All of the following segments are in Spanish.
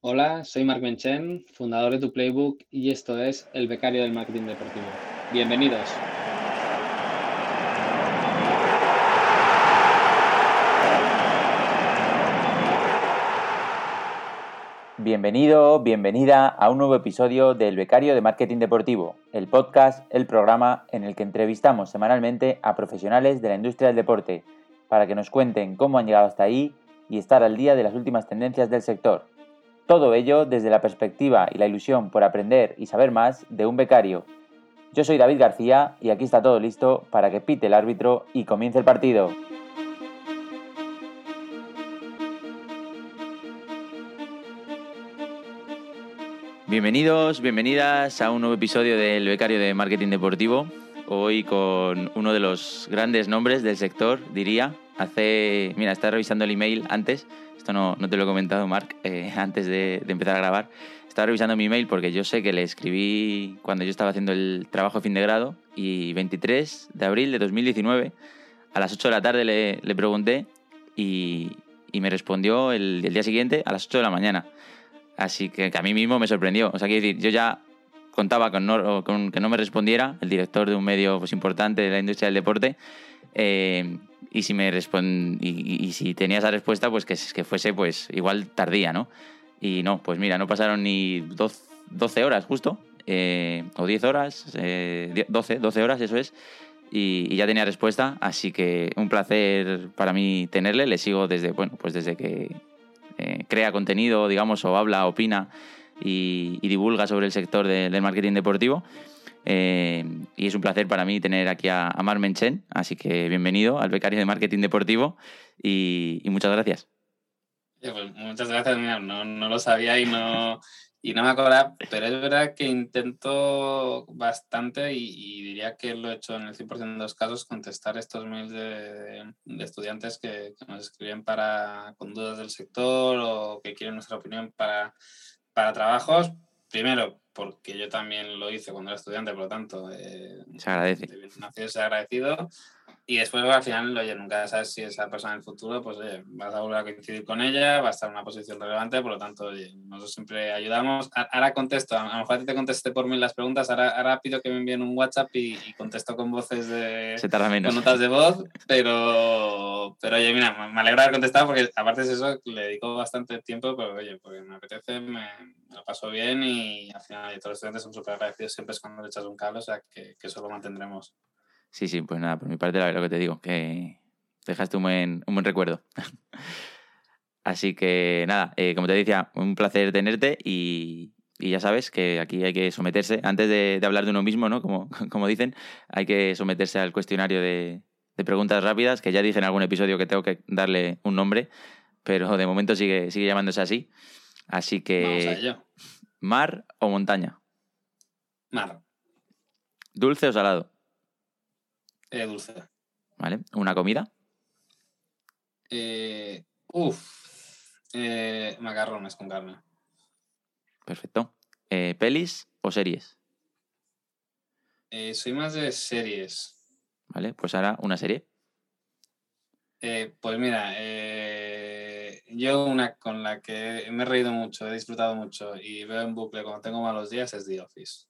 Hola, soy Marc Menchen, fundador de Tu Playbook y esto es El Becario del Marketing Deportivo. Bienvenidos. Bienvenido, bienvenida a un nuevo episodio del Becario de Marketing Deportivo, el podcast, el programa en el que entrevistamos semanalmente a profesionales de la industria del deporte para que nos cuenten cómo han llegado hasta ahí y estar al día de las últimas tendencias del sector. Todo ello desde la perspectiva y la ilusión por aprender y saber más de un becario. Yo soy David García y aquí está todo listo para que pite el árbitro y comience el partido. Bienvenidos, bienvenidas a un nuevo episodio del Becario de Marketing Deportivo. Hoy con uno de los grandes nombres del sector, diría. Hace, mira, estaba revisando el email antes, esto no, no te lo he comentado, Marc, eh, antes de, empezar a grabar. Estaba revisando mi email porque yo sé que le escribí cuando yo estaba haciendo el trabajo de fin de grado y 23 de abril de 2019, a las 8 de la tarde le, le pregunté y, y, me respondió el, día siguiente a las 8 de la mañana. Así que, a mí mismo me sorprendió. O sea, quiero decir, yo ya contaba con, no, con, que no me respondiera, el director de un medio pues, importante de la industria del deporte, eh, y si me respond y, y, si tenía esa respuesta, pues que, que, fuese pues igual tardía, ¿no? Y no, pues mira, no pasaron ni 12 horas justo, eh, o 10 horas, eh, 12, 12 horas, eso es, y, y, ya tenía respuesta, así que un placer para mí tenerle, le sigo desde, bueno, pues desde que eh, crea contenido, digamos, o habla, opina y, y divulga sobre el sector de, del marketing deportivo. Eh, y es un placer para mí tener aquí a, a Mar Menchen, así que bienvenido al becario de marketing deportivo y, y muchas gracias. Pues muchas gracias, no, no, lo sabía y no, y no me acordaba, pero es verdad que intento bastante y, y, diría que lo he hecho en el 100% de los casos, contestar estos mails de, de estudiantes que, que, nos escriben para, con dudas del sector o que quieren nuestra opinión para, para trabajos. Primero, porque yo también lo hice cuando era estudiante, por lo tanto, eh, se agradece. Nacido, se agradecido. Y después, al final, oye, nunca sabes si esa persona en el futuro, pues, oye, vas a volver a coincidir con ella, va a estar en una posición relevante, por lo tanto, oye, nosotros siempre ayudamos. Ahora contesto, a lo mejor a ti te contesté por mí las preguntas, ahora, ahora pido que me envíen un WhatsApp y, y contesto con voces de... Se tarda menos. Con notas de voz, pero, pero oye, mira, me alegra haber contestado porque aparte de eso, le dedico bastante tiempo, pero oye, porque me apetece, me, me lo paso bien y al final todos los estudiantes son súper agradecidos siempre es cuando le echas un cable, o sea, que, que eso lo mantendremos. Sí, sí, pues nada, por mi parte lo que te digo, que dejaste un buen, un buen recuerdo. Así que nada, eh, como te decía, un placer tenerte y, y, ya sabes que aquí hay que someterse, antes de, de, hablar de uno mismo, ¿no? Como, como dicen, hay que someterse al cuestionario de, de, preguntas rápidas, que ya dije en algún episodio que tengo que darle un nombre, pero de momento sigue, sigue llamándose así. Así que... ¿Mar o montaña? Mar. ¿Dulce o salado? Eh, dulce. ¿Vale? ¿Una comida? Eh, uf. Eh, macarrones con carne. Perfecto. Eh, ¿Pelis o series? Eh, soy más de series. Vale, pues ahora una serie. Eh, pues mira, yo una con la que me he reído mucho, he disfrutado mucho y veo en bucle cuando tengo malos días es The Office.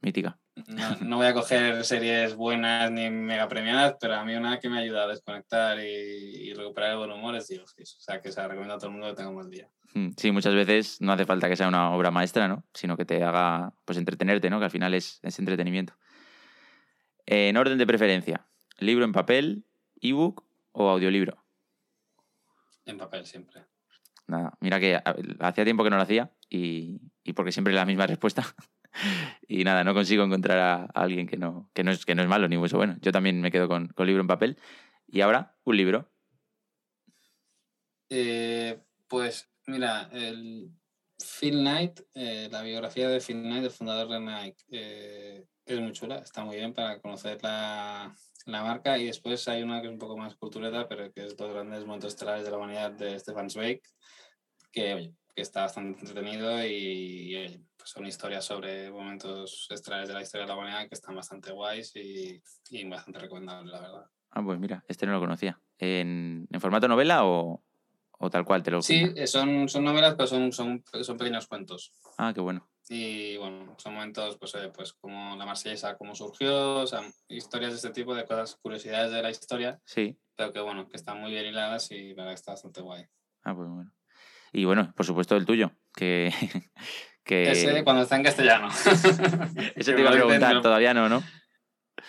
Mítica. No, no, voy a coger series buenas ni mega premiadas, pero a mí una que me ayuda a desconectar y, y recuperar el buen humor es Office. O sea, que se la recomiendo a todo el mundo que tenga un buen día. Mm, Sí, muchas veces no hace falta que sea una obra maestra, ¿no? Sino que te haga, pues, entretenerte, ¿no? Que al final es, es entretenimiento. En orden de preferencia, ¿libro en papel, ebook o audiolibro? En papel siempre. Nada, mira que hacía tiempo que no lo hacía y, y porque siempre la misma respuesta. y nada, no consigo encontrar a, alguien que no, que no, es, que no es malo ni mucho bueno. Yo también me quedo con, con libro en papel. Y ahora, un libro. Eh, pues mira, el Phil Knight, eh, la biografía de Phil Knight, el fundador de Nike, eh, es muy chula, está muy bien para conocer la, la, marca. Y después hay una que es un poco más cultureta, pero que es Dos grandes momentos estelares de la humanidad de Stefan Zweig, que, que está bastante entretenido y, pues son historias sobre momentos estelares de la historia de la humanidad que están bastante guays y, y bastante recomendables, la verdad. Ah, pues mira, este no lo conocía. ¿En, en formato novela o, o tal cual te lo Sí, son, son novelas, pero son, son, son pequeños cuentos. Ah, qué bueno. Y bueno, son momentos, pues, pues como la marsellesa, cómo surgió, o sea, historias de este tipo, de cosas, curiosidades de la historia. Sí. Pero que bueno, que están muy bien hiladas y la verdad que está bastante guay. Ah, pues bueno. Y bueno, por supuesto el tuyo, que... que... Ese cuando está en castellano. Ese te iba a preguntar, todavía no, ¿no?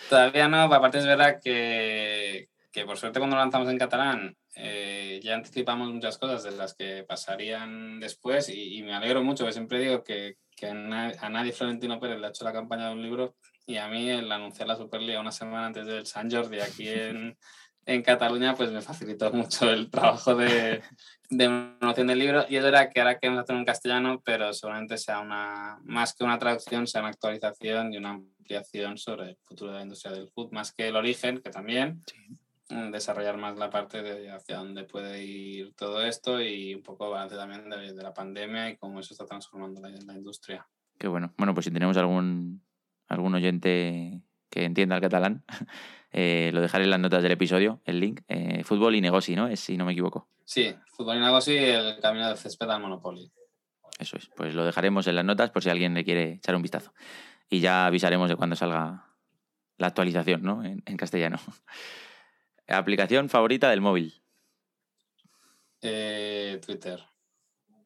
Todavía no, aparte es verdad que, que por suerte cuando lo lanzamos en catalán eh, ya anticipamos muchas cosas de las que pasarían después y, y me alegro mucho, que siempre digo que, que a nadie Florentino Pérez le ha hecho la campaña de un libro y a mí el anunciar la Superliga una semana antes del San Jordi aquí en, en Cataluña pues me facilitó mucho el trabajo de, de promoción del libro y es verdad que ahora queremos hacer en castellano pero seguramente sea una más que una traducción sea una actualización y una ampliación sobre el futuro de la industria del food más que el origen que también mm, desarrollar más la parte de hacia dónde puede ir todo esto y un poco balance también de, de, la pandemia y cómo eso está transformando la, la industria. Qué bueno. Bueno, pues si tenemos algún, algún oyente que entienda el catalán, eh, lo dejaré en las notas del episodio, el link. Eh, fútbol y negoci, ¿no? Es, si no me equivoco. Sí, fútbol y negoci, el camino del césped al Monopoly. Eso es. Pues lo dejaremos en las notas por si alguien le quiere echar un vistazo. Y ya avisaremos de cuando salga la actualización, ¿no? En, en castellano. ¿Aplicación favorita del móvil? Eh, Twitter.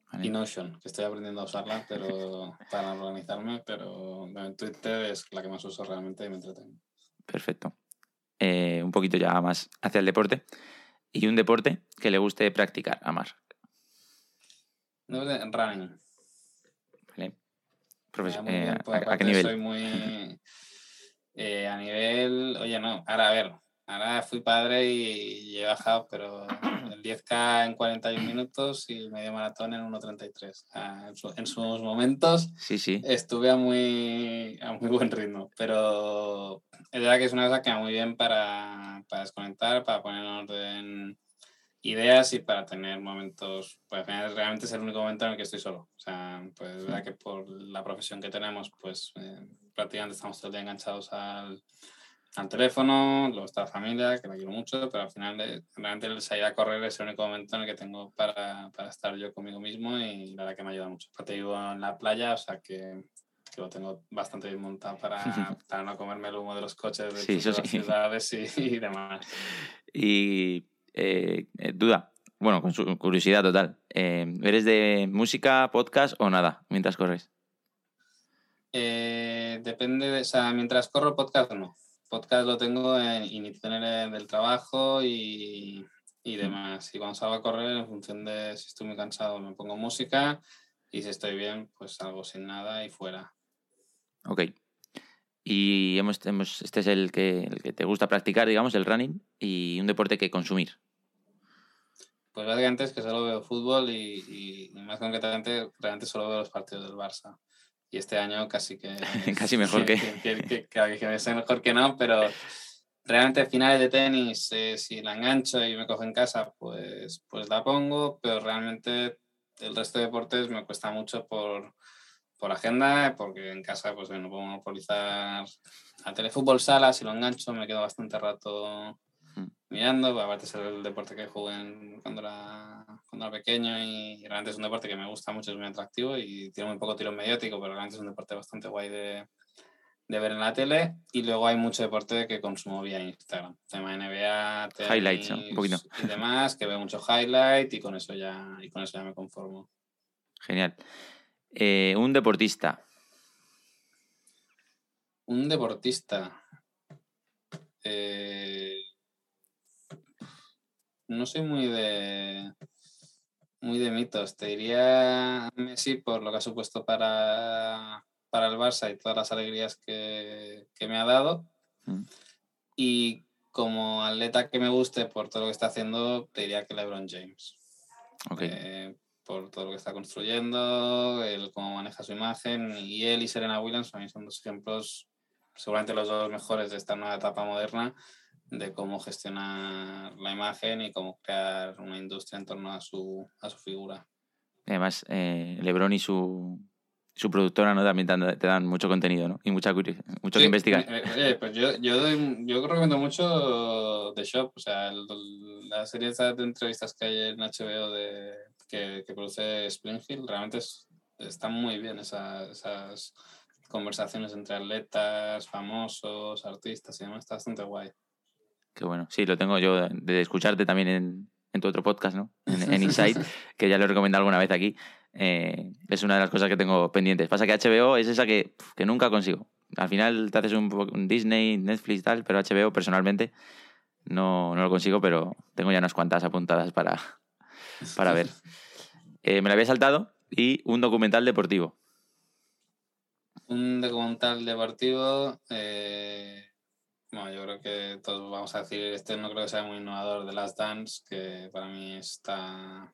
Vale. Y Notion, que estoy aprendiendo a usarla pero para organizarme, pero Twitter es la que más uso realmente y me entretengo. Perfecto. Eh, un poquito ya más hacia el deporte. ¿Y un deporte que le guste practicar, amar? Running. Vale. Profes eh, bien, pues, ¿a, ¿a, qué nivel? Soy muy... Eh, a nivel... Oye, no, ahora a ver, ahora fui padre y he bajado, pero el 10K en 41 minutos y medio maratón en 1.33. Ah, en, su, en, sus momentos sí, sí. estuve a muy, a muy buen ritmo, pero es verdad que es una cosa que va muy bien para, para desconectar, para poner en orden ideas y para tener momentos, pues realmente es el único momento en el que estoy solo. O sea, pues es verdad que por la profesión que tenemos, pues eh, prácticamente estamos todo el día enganchados al al teléfono, luego está la familia, que la quiero mucho, pero al final de, realmente el salir a correr es el único momento en el que tengo para, para estar yo conmigo mismo y la verdad que me ayuda mucho. Aparte vivo en la playa, o sea que, que lo tengo bastante bien montado para, para, no comerme el humo de los coches de, sí, las ciudades y, y, demás. Y eh, duda, bueno, con su curiosidad total, eh, ¿eres de música, podcast o nada mientras corres? Eh, depende de, o sea, mientras corro podcast no podcast lo tengo en iniciaciones del trabajo y, y, demás. Y cuando salgo a correr, en función de si estoy muy cansado, me pongo música y si estoy bien, pues salgo sin nada y fuera. Ok. Y hemos, hemos, este es el que, el que te gusta practicar, digamos, el running y un deporte que consumir. Pues básicamente es que solo veo fútbol y, y, y más concretamente, realmente solo veo los partidos del Barça y este año casi que... casi mejor que... Que, que, que, mejor que no, pero realmente finales de tenis, eh, si la engancho y me cojo en casa, pues, pues la pongo, pero realmente el resto de deportes me cuesta mucho por, por agenda, porque en casa pues no puedo monopolizar a telefútbol sala, si lo engancho me quedo bastante rato mirando, aparte es el deporte que jugué cuando era, cuando era pequeño y realmente es un deporte que me gusta mucho, es muy atractivo y tiene muy poco tiro mediático, pero realmente es un deporte bastante guay de, de ver en la tele y luego hay mucho deporte que consumo vía Instagram, tema NBA, tenis, highlights, ¿no? un poquito. y demás, que veo mucho highlight y con eso ya, y con eso ya me conformo. Genial. Eh, un deportista. Un deportista. Eh, no soy muy de muy de mitos. Te diría Messi por lo que ha supuesto para, para el Barça y todas las alegrías que, que me ha dado. Mm. Y como atleta que me guste por todo lo que está haciendo, te diría que LeBron James. Okay. Eh, por todo lo que está construyendo, el cómo maneja su imagen. Y él y Serena Williams para mí son dos ejemplos, seguramente los dos mejores de esta nueva etapa moderna de cómo gestionar la imagen y cómo crear una industria en torno a su, a su figura. Además, eh, Lebron y su, su productora, ¿no? También te dan, mucho contenido, ¿no? Y mucha, mucho que Sí, investigar. eh, eh, pues yo, yo, doy- yo recomiendo mucho The Shop, o sea, el- la serie de entrevistas que hay en HBO de, que, que produce Springfield, realmente es- están muy bien esa- esas conversaciones entre atletas, famosos, artistas y demás, está bastante guay. Qué bueno. Sí, lo tengo yo de, de escucharte también en, en tu otro podcast, ¿no? En, en Insight, que ya lo he recomendado alguna vez aquí. Eh, es una de las cosas que tengo pendientes. Pasa que HBO es esa que, que nunca consigo. Al final te haces un Disney, Netflix y tal, pero HBO personalmente no, no lo consigo, pero tengo ya unas cuantas apuntadas para, para ver. Eh, me la había saltado y un documental deportivo. Un documental deportivo, eh, bueno, yo creo que todos vamos a decir, este no creo que sea muy innovador de Last Dance, que para mí está,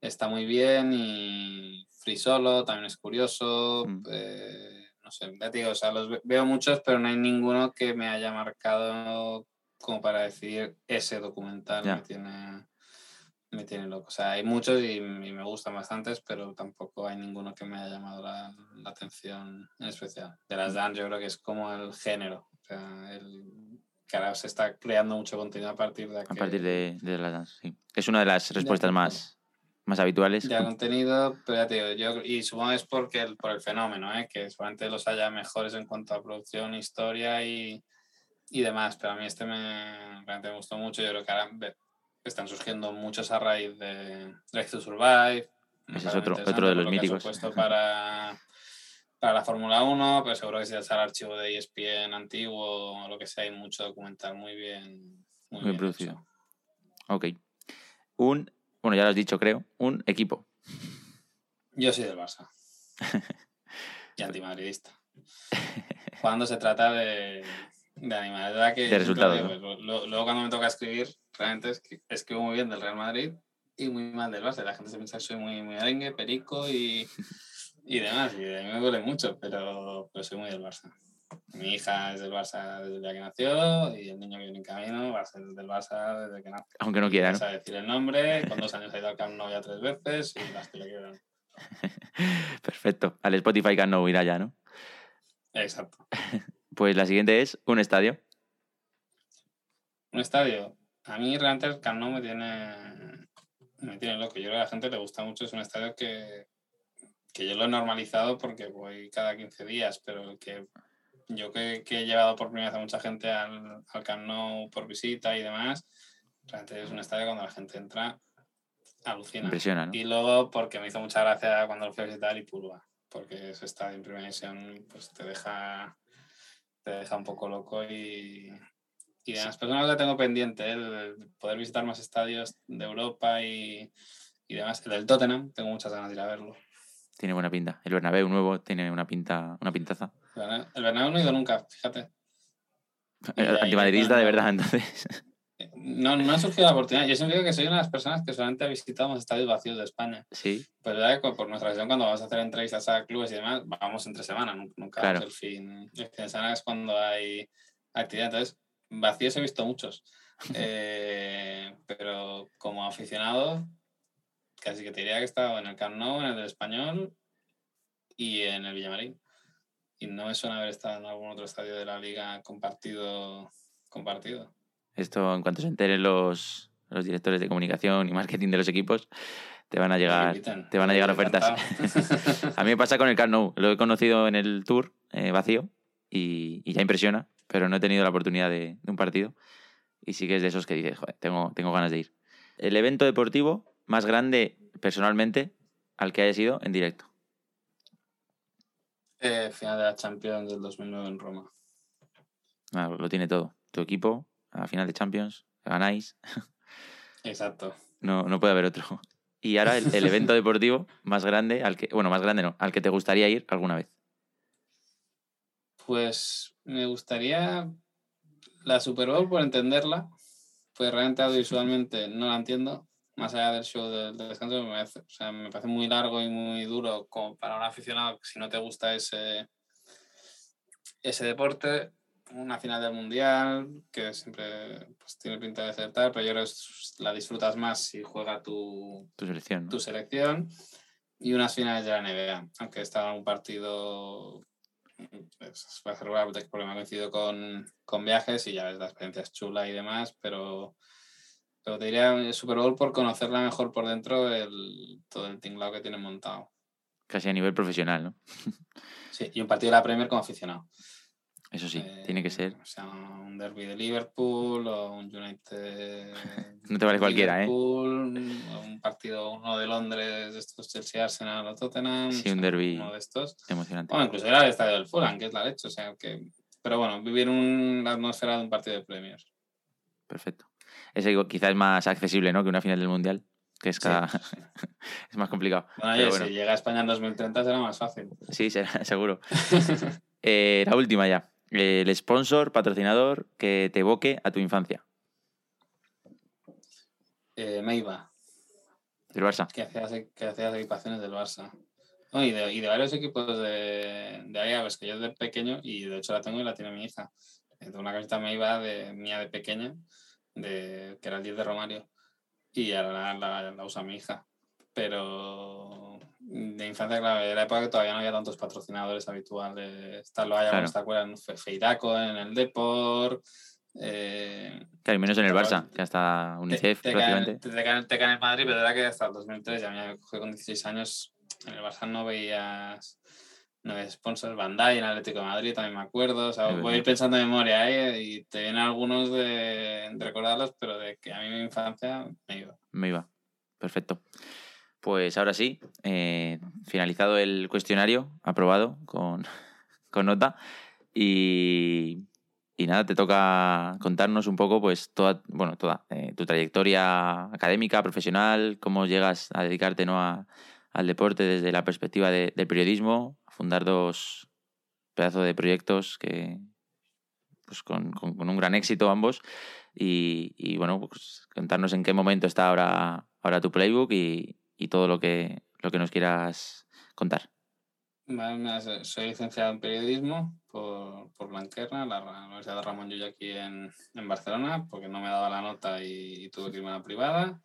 está muy bien y Free Solo también es curioso. Mm. eh, no sé, ya te digo, o sea, los ve- veo muchos, pero no hay ninguno que me haya marcado como para decidir ese documental me tiene me tiene loco. O sea, hay muchos y, y me gustan bastantes, pero tampoco hay ninguno que me haya llamado la, la atención en especial. De las dance yo creo que es como el género. Sea, el, que ahora se está creando mucho contenido a partir de A que- partir de, de las sí. Es una de las respuestas de- más, más habituales. de contenido, pero ya te digo, yo, y supongo que es porque el, por el fenómeno, ¿eh? que seguramente los haya mejores en cuanto a producción, historia y, y demás, pero a mí este me, realmente me gustó mucho, yo creo que ahora están surgiendo muchos a raíz de Drive to Survive. Ese es otro- otro de por los míticos. supuesto para, para la Fórmula 1, pero seguro que si vas al archivo de ESPN antiguo o lo que sea, hay mucho documental muy bien, muy Muy bien producido. hecho. Ok. Un, bueno, ya lo has dicho, creo, un equipo. Yo soy del Barça. y antimadridista. Cuando se trata de, de que De resultados, pues, lo- luego cuando me toca escribir, realmente escribo muy bien del Real Madrid y muy mal del Barça. La gente se piensa que soy muy, muy arengue, perico y, y demás. Y a mí me duele mucho, pero, pero soy muy del Barça. Mi hija es del Barça desde el día que nació y el niño que viene en camino va a ser del Barça desde que nació. Aunque no quiera, ¿no? sabe decir el nombre, con dos años ha ido al Camp Nou ya tres veces y las que le quieran. Perfecto. Al Spotify Can no irá ya, ¿no? Exacto. Pues la siguiente es un estadio. Un estadio. A mí realmente el Camp Nou me tiene, me tiene loco. Yo creo que a la gente le gusta mucho. Es un estadio que, que yo lo he normalizado porque voy cada 15 días, pero que yo que, que he llevado por primera vez a mucha gente al, al Camp Nou por visita y demás, realmente es un estadio cuando la gente entra, alucina. Impresiona, ¿no? Y luego porque me hizo mucha gracia cuando lo fui a visitar Ipurua, porque ese estadio en primera división pues te deja, te deja un poco loco y, y de las personas que tengo pendiente, ¿eh? el poder visitar más estadios de Europa y, y demás. El del Tottenham, tengo muchas ganas de ir a verlo. Tiene buena pinta. El Bernabéu nuevo tiene una pinta, una pintaza. El Bernabéu- el no he ido nunca, fíjate. Y Eh, Antimadridista de verdad, entonces. No, no ha surgido la oportunidad. Yo siempre digo que soy una de las personas que solamente ha visitado los estadios vacíos de España. Sí, Pues ya que por nuestra visión, cuando vamos a hacer entrevistas a clubes y demás, vamos entre semana, nu- nunca Claro. el fin. El fin de semana es cuando hay actividad. Entonces, vacíos he visto muchos. Eh, pero como aficionado, casi que te diría que he estado en el Camp Nou, en el del Español y en el Villamarín. Y no me suena haber estado en algún otro estadio de la liga compartido. compartido. esto en cuanto se enteren los, los directores de comunicación y marketing de los equipos, te van a llegar, te van a llegar ofertas. a mí me pasa con el Camp Nou. Lo he conocido en el tour eh, vacío y, y ya impresiona, pero no he tenido la oportunidad de, de un partido. Y sí que es de esos que dices, joder, tengo, tengo ganas de ir. El evento deportivo más grande personalmente al que haya sido en directo. Eh, final de la Champions del 2009 en Roma. Ah, lo tiene todo. Tu equipo, a final de Champions, ganáis. Exacto. No, no puede haber otro. Y ahora el, el evento deportivo más grande, al que, bueno, más grande no, al que te gustaría ir alguna vez. Pues me gustaría la Super Bowl por entenderla, pues realmente audiovisualmente no la entiendo, más allá del show del, del descanso, me parece, o sea, me parece muy largo y muy duro como para un aficionado si no te gusta ese, ese deporte. Una final del mundial que siempre pues, tiene pinta de acertar, pero yo creo que la disfrutas más si juega tu, Tu selección. ¿no? tu selección. y unas finales de la NBA, aunque estaba un partido pues, va a ser porque me ha coincidido con, con, viajes y ya ves, la experiencia es chula y demás, pero, pero te diría el Super Bowl por conocerla mejor por dentro el, todo el tinglado que tiene montado. Casi a nivel profesional, ¿no? sí, y un partido de la Premier como aficionado. Eso sí, tiene que eh, ser. O sea, un derby de Liverpool o un United. no te vale cualquiera, ¿eh? un partido, uno de Londres, estos Chelsea, Arsenal o Tottenham. Sí, un derby. Uno de estos. Emocionante. Bueno, incluso era el estadio del Fulham, que es la leche. O sea, que. Pero bueno, vivir una atmósfera de un partido de premios. Perfecto. Ese quizás es más accesible, ¿no? Que una final del Mundial que es cada... es más complicado. Bueno, si llega a España en 2030 será más fácil. Sí, será, seguro. Eh, la última ya el sponsor, patrocinador que te evoque a tu infancia. Eh, Meiba. Del Barça. Que hacía, que hacía equipaciones del Barça. y, de, varios equipos de, de ahí, pues que yo de pequeño, y de hecho la tengo y la tiene mi hija. Tengo una camiseta Meiba de, mía de pequeña, de, que era el 10 de Romario, y ahora la, la usa mi hija. Pero de infancia, claro, era época que todavía no había tantos patrocinadores habituales. Está lo haya, ¿te acuerdas? Feiraco en el Deport. Eh, claro, y menos en el Barça, que hasta UNICEF te, prácticamente. Te, te, cae en Madrid, pero era que hasta el 2003, ya me cogí con 16 años, en el Barça no veías no veías sponsors, Bandai en Atlético de Madrid, también me acuerdo. O sea, voy a ir pensando en memoria ¿eh? y te vienen algunos de, de, recordarlos, pero de que a mí mi infancia me iba. Me iba, perfecto. Pues ahora sí, eh, finalizado el cuestionario, aprobado con, nota. Y, nada, te toca contarnos un poco, pues, toda, bueno, toda eh, tu trayectoria académica, profesional, cómo llegas a dedicarte ¿no? Al deporte desde la perspectiva del periodismo, fundar dos pedazos de proyectos que, pues, con, un gran éxito ambos. Y, bueno, pues contarnos en qué momento está ahora, ahora tu playbook y, y todo lo que, lo que nos quieras contar. soy licenciado en periodismo por, por Blanquerna, la, Universidad de Ramón Llull aquí en, en, Barcelona, porque no me daba la nota y, tuve que irme a la privada.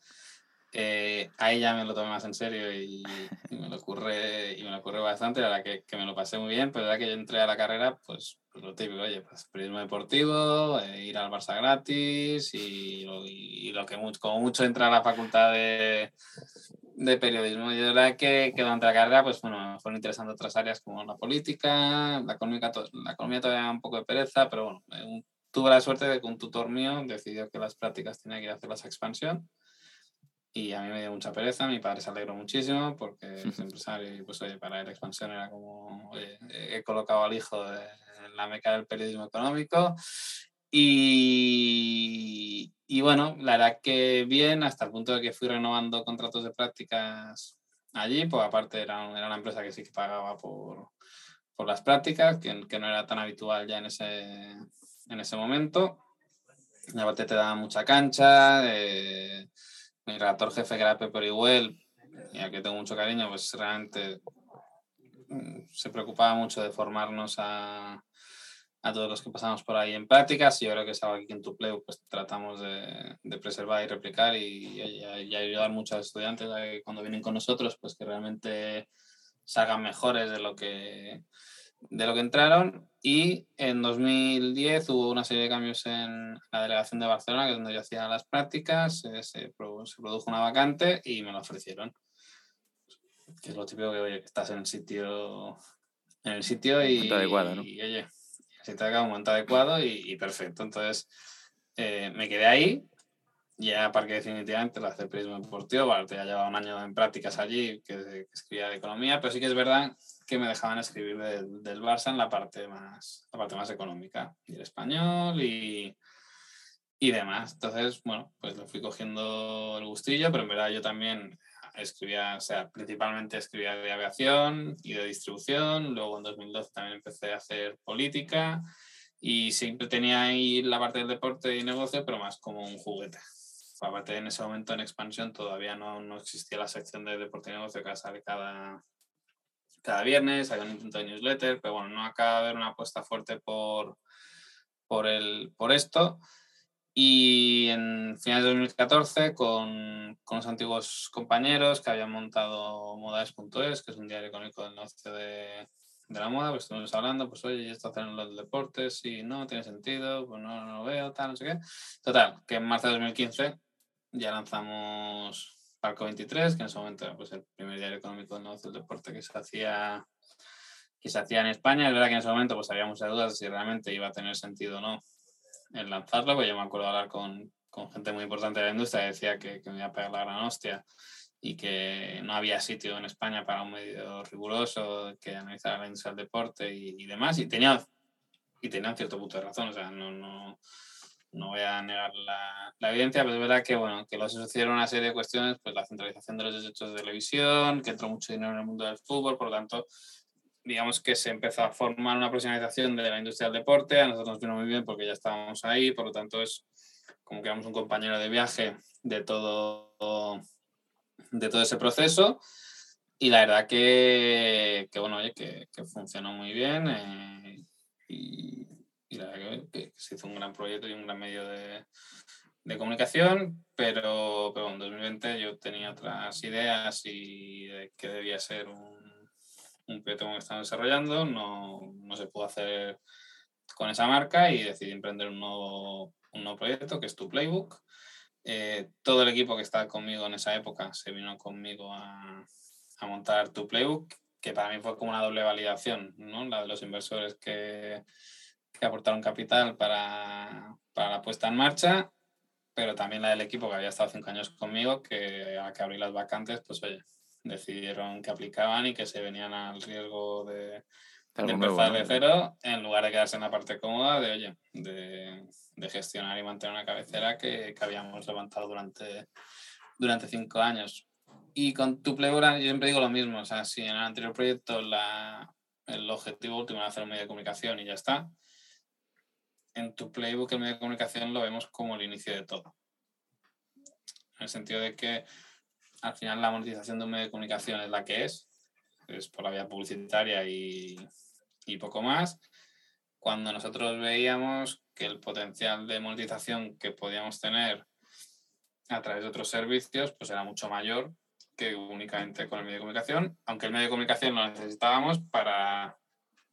Eh, ahí ya me lo tomé más en serio y, me lo ocurre y me lo ocurre bastante, la verdad que, que, me lo pasé muy bien, pero ya que yo entré a la carrera, pues, pues lo típico, oye, pues periodismo deportivo, eh, ir al Barça gratis y, y, lo que mucho, como mucho entrar a la facultad de, de periodismo. Yo la que, que durante la carrera, pues bueno, me fueron interesando otras áreas como la política, la economía, la economía todavía un poco de pereza, pero bueno, eh, tuve la suerte de que un tutor mío decidió que las prácticas tenía que ir a hacerlas a expansión. Y a mí me dio mucha pereza, mi padre se alegró muchísimo porque es empresario y pues oye, para él expansión era como, oye, he colocado al hijo en la meca del periodismo económico y, y, bueno, la verdad que bien, hasta el punto de que fui renovando contratos de prácticas allí, pues aparte era, era una empresa que sí que pagaba por, por las prácticas, que, que, no era tan habitual ya en ese, en ese momento. Y aparte te daba mucha cancha. Eh, mi redactor jefe, que era Pepe Orihuel, y al que tengo mucho cariño, pues realmente mm, se preocupaba mucho de formarnos a, a todos los que pasamos por ahí en prácticas y yo creo que es algo que en tu play pues tratamos de, de preservar y replicar y, y, ayudar mucho a los estudiantes a que cuando vienen con nosotros pues que realmente salgan mejores de lo que de lo que entraron y en 2010 hubo una serie de cambios en la delegación de Barcelona que es donde yo hacía las prácticas se, se, produjo una vacante y me lo ofrecieron que es lo típico que oye que estás en el sitio en el sitio y, adecuado, ¿no? y oye se te un momento adecuado y, perfecto. Entonces eh, me quedé ahí, ya para que definitivamente lo hace periodismo deportivo, vale, ya llevaba un año en prácticas allí que, escribía de economía, pero sí que es verdad que me dejaban escribir del Barça en la parte más, la parte más económica, y el español y, y demás. Entonces, bueno, pues lo fui cogiendo el gustillo, pero en verdad yo también escribía, o sea, principalmente escribía de aviación y de distribución, luego en 2012 también empecé a hacer política y siempre tenía ahí la parte del deporte y negocio, pero más como un juguete. Aparte en ese momento en expansión todavía no, no existía la sección de deporte y negocio que sale cada, cada viernes, hay un intento de newsletter, pero bueno, no acaba de haber una apuesta fuerte por, por, el, por esto. Y en finales de 2014, con, con los antiguos compañeros que habían montado Modales.es, que es un diario económico del norte de, de la moda, pues estuvimos hablando, pues oye, esto hacen los deportes, si no, tiene sentido, pues no, no lo veo, tal, no sé qué. Total, que en marzo de 2015 ya lanzamos Parco 23, que en ese momento era pues, el primer diario económico negocio del deporte que se hacía que se hacía en España. Es verdad que en ese momento pues había muchas dudas de si realmente iba a tener sentido o no el lanzarlo, porque yo me acuerdo hablar con, con gente muy importante de la industria que decía que, que me iba a pegar la gran hostia y que no había sitio en España para un medio riguroso que analizara la industria del deporte y, y demás. Y tenía, y tenía un cierto punto de razón, o sea, no, no, no voy a negar la, la, evidencia, pero es verdad que, bueno, que lo asociaron una serie de cuestiones, pues la centralización de los derechos de televisión, que entró mucho dinero en el mundo del fútbol, por lo tanto, digamos que se empezó a formar una profesionalización de la industria del deporte, a nosotros nos vino muy bien porque ya estábamos ahí, por lo tanto es como que éramos un compañero de viaje de todo, de todo ese proceso y la verdad que, que bueno, oye, que, que, funcionó muy bien eh, y, la verdad que, que, se hizo un gran proyecto y un gran medio de, de comunicación, pero, pero en 2020 yo tenía otras ideas y de que debía ser un un proyecto que estamos desarrollando, no, no, se pudo hacer con esa marca y decidí emprender un nuevo, un nuevo proyecto que es Tu Playbook. Eh, todo el equipo que estaba conmigo en esa época se vino conmigo a, a, montar Tu Playbook, que para mí fue como una doble validación, ¿no? la de los inversores que, que aportaron capital para, para la puesta en marcha pero también la del equipo que había estado cinco años conmigo, que a que abrí las vacantes, pues oye, decidieron que aplicaban y que se venían al riesgo de, de empezar de cero en lugar de quedarse en la parte cómoda de, oye, de, de gestionar y mantener una cabecera que, que, habíamos levantado durante, durante cinco años. Y con tu Playbook yo siempre digo lo mismo, o sea, si en el anterior proyecto la, el objetivo último era hacer un medio de comunicación y ya está, en tu Playbook el medio de comunicación lo vemos como el inicio de todo. En el sentido de que al final la monetización de un medio de comunicación es la que es, es por la vía publicitaria y, y poco más. Cuando nosotros veíamos que el potencial de monetización que podíamos tener a través de otros servicios pues era mucho mayor que únicamente con el medio de comunicación, aunque el medio de comunicación lo necesitábamos para,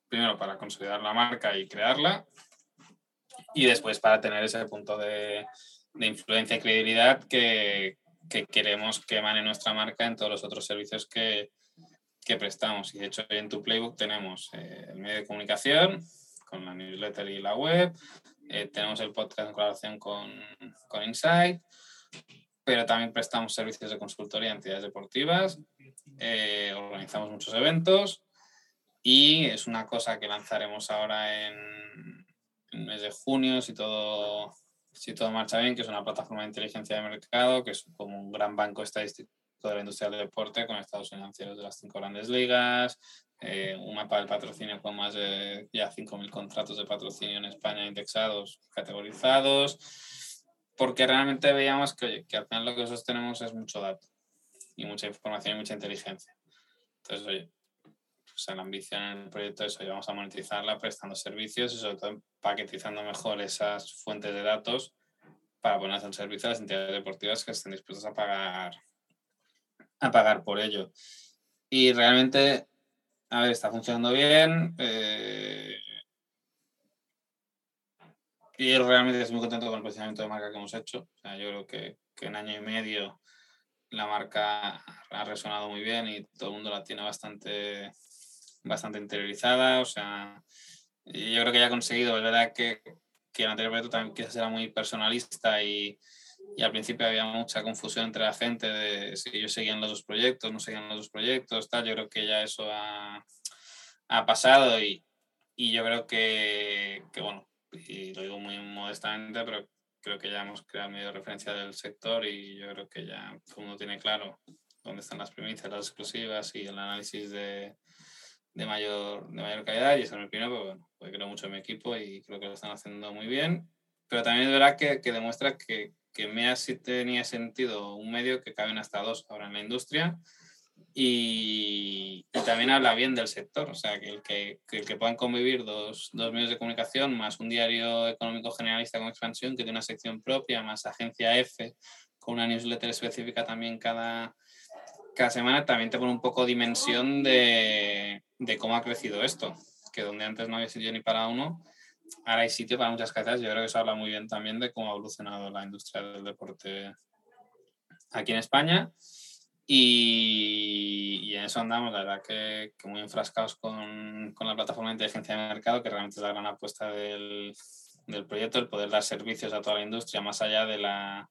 primero, para consolidar la marca y crearla, y después para tener ese punto de, de influencia y credibilidad que, que queremos que emane nuestra marca en todos los otros servicios que, que prestamos. Y de hecho, en tu Playbook tenemos eh, el medio de comunicación con la newsletter y la web, eh, tenemos el podcast en colaboración con, con Insight, pero también prestamos servicios de consultoría a entidades deportivas, eh, organizamos muchos eventos y es una cosa que lanzaremos ahora en, en el mes de junio, si todo si todo marcha bien, que es una plataforma de inteligencia de mercado, que es como un gran banco estadístico de la industria del deporte con estados financieros de las cinco grandes ligas, eh, un mapa del patrocinio con más de ya 5.000 contratos de patrocinio en España indexados, categorizados, porque realmente veíamos que, oye, que al final lo que nosotros tenemos es mucho dato y mucha información y mucha inteligencia. Entonces, oye, sea, la ambición en el proyecto es, vamos a monetizarla prestando servicios y sobre todo paquetizando mejor esas fuentes de datos para ponerlas en servicio a las entidades deportivas que estén dispuestas a pagar, a pagar por ello. Y realmente, a ver, está funcionando bien. Eh, y realmente estoy muy contento con el posicionamiento de marca que hemos hecho. Yo creo que, que en año y medio la marca ha resonado muy bien y todo el mundo la tiene bastante bastante interiorizada, o sea, yo creo que ya ha conseguido, es verdad que, que el anterior proyecto también quizás era muy personalista y, y, al principio había mucha confusión entre la gente de si ellos seguían los dos proyectos, no seguían los dos proyectos, tal, yo creo que ya eso ha, ha pasado y, y, yo creo que, que, bueno, y lo digo muy modestamente, pero creo que ya hemos creado medio de referencia del sector y yo creo que ya todo el mundo tiene claro dónde están las primicias, las exclusivas y el análisis de, de mayor, de mayor calidad y eso me opino, pues bueno, pues creo mucho en mi equipo y creo que lo están haciendo muy bien. Pero también es verdad que, que demuestra que, que MEA sí tenía sentido un medio que caben hasta dos ahora en la industria y, y también habla bien del sector, o sea, que el que, que, puedan convivir dos, dos, medios de comunicación, más un diario económico generalista con expansión que tiene una sección propia, más agencia F, con una newsletter específica también cada, cada semana, también te pone un poco dimensión de, de cómo ha crecido esto, que donde antes no había sitio ni para uno, ahora hay sitio para muchas casas. Yo creo que eso habla muy bien también de cómo ha evolucionado la industria del deporte aquí en España. Y, en eso andamos, la verdad que, muy enfrascados con, con, la plataforma de inteligencia de mercado, que realmente es la gran apuesta del, del proyecto, el poder dar servicios a toda la industria más allá de la,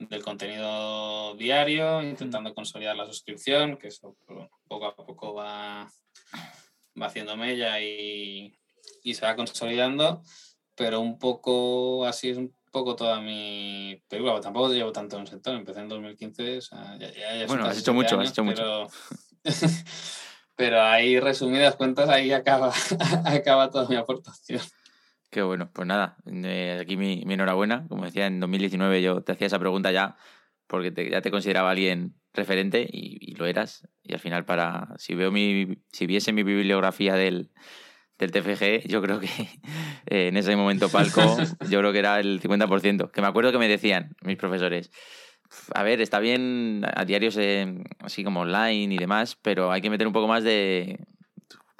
del contenido diario, intentando consolidar la suscripción, que eso pues, poco a poco va, va haciendo mella y, y se va consolidando, pero un poco así es un poco toda mi película. Tampoco llevo tanto en el sector, empecé en 2015. O sea, ya, bueno, has hecho mucho, has hecho pero... pero ahí resumidas cuentas, ahí acaba, acaba toda mi aportación. Qué bueno, pues nada, eh, aquí mi, mi, enhorabuena. Como decía, en 2019 yo te hacía esa pregunta ya, porque ya te consideraba alguien referente y, lo eras. Y al final, para si veo mi, si viese mi bibliografía del, del TFG, yo creo que eh, en ese momento palco, yo creo que era el 50%. Que me acuerdo que me decían mis profesores, a ver, está bien a diarios eh, así como online y demás, pero hay que meter un poco más de,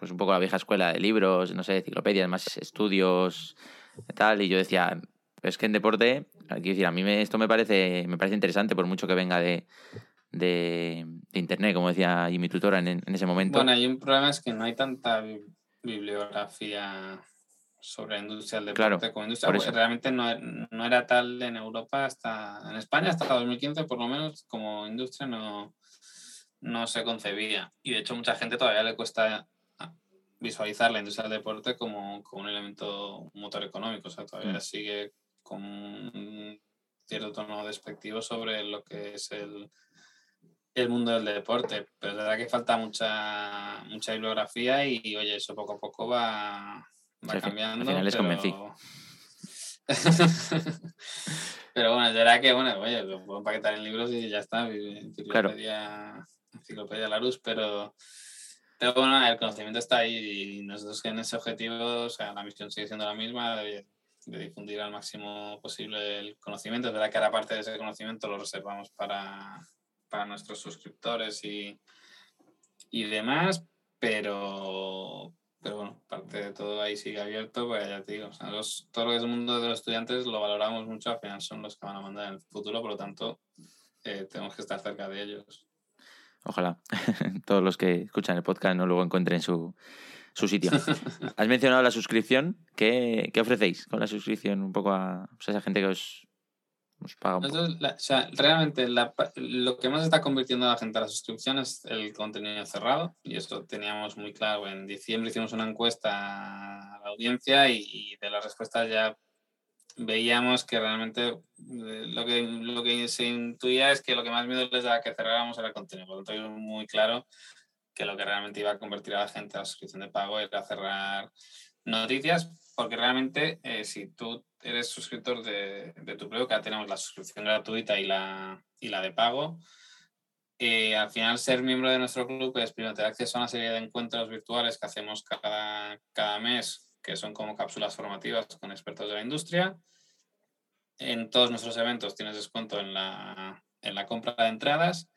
pues un poco la vieja escuela de libros, no sé, enciclopedias, más estudios, tal. Y yo decía, es que en deporte, aquí decir, a mí me, esto me parece, me parece interesante por mucho que venga de, de, internet, como decía y mi tutora en, en, ese momento. Bueno, hay un problema es que no hay tanta bibliografía sobre industria del deporte como industria, porque realmente no, no, era tal en Europa hasta, en España hasta 2015 por lo menos, como industria no, no se concebía. Y de hecho mucha gente todavía le cuesta visualizar la industria del deporte como, como un elemento motor económico, o sea, todavía mm. sigue con un cierto tono despectivo sobre lo que es el, el mundo del deporte, pero es verdad que falta mucha, mucha bibliografía y, oye, eso poco a poco va, va cambiando. Al final les convencí. pero bueno, es verdad que, bueno, oye, lo puedo empaquetar en libros y ya está, enciclopedia, enciclopedia luz pero, pero bueno, el conocimiento está ahí y nosotros en ese objetivo, o sea, la misión sigue siendo la misma, de, difundir al máximo posible el conocimiento. Es verdad que ahora parte de ese conocimiento lo reservamos para para nuestros suscriptores y, y demás, pero, pero bueno, parte de todo ahí sigue abierto, pues ya te digo, todo lo que es el mundo de los estudiantes lo valoramos mucho, al final son los que van a mandar en el futuro, por lo tanto, eh, tenemos que estar cerca de ellos. Ojalá todos los que escuchan el podcast no luego encuentren su, su sitio. Has mencionado la suscripción. ¿Qué, ¿Qué, ofrecéis con la suscripción un poco a esa gente que os realmente lo que más está convirtiendo a la gente a la suscripción es el contenido cerrado y eso teníamos muy claro. En diciembre hicimos una encuesta a la audiencia y, de las respuestas ya veíamos que realmente eh, lo que, lo que se intuía es que lo que más miedo les daba que cerráramos era el contenido. Por lo tanto, muy claro que lo que realmente iba a convertir a la gente a la suscripción de pago era cerrar noticias, porque realmente eh, si tú eres suscriptor de, de tu blog, ya tenemos la suscripción gratuita y la, y la de pago. Eh, al final, ser miembro de nuestro club es primero tener acceso a una serie de encuentros virtuales que hacemos cada, cada mes, que son como cápsulas formativas con expertos de la industria. En todos nuestros eventos tienes descuento en la, en la compra de entradas.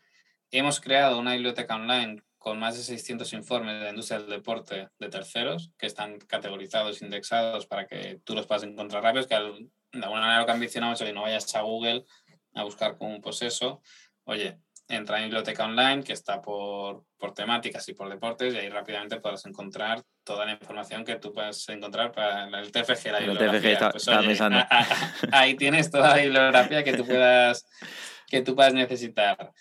Hemos creado una biblioteca online con más de 600 informes de la industria del deporte de terceros que están categorizados, indexados para que tú los puedas encontrar rápido, que de alguna manera lo que ambicionamos es que no vayas a Google a buscar con un poseso. Oye, entra en biblioteca online que está por, por, temáticas y por deportes y ahí rápidamente podrás encontrar toda la información que tú puedes encontrar para el TFG. La bibliografía. Pues, ahí tienes toda la bibliografía que tú puedas que tú puedas necesitar.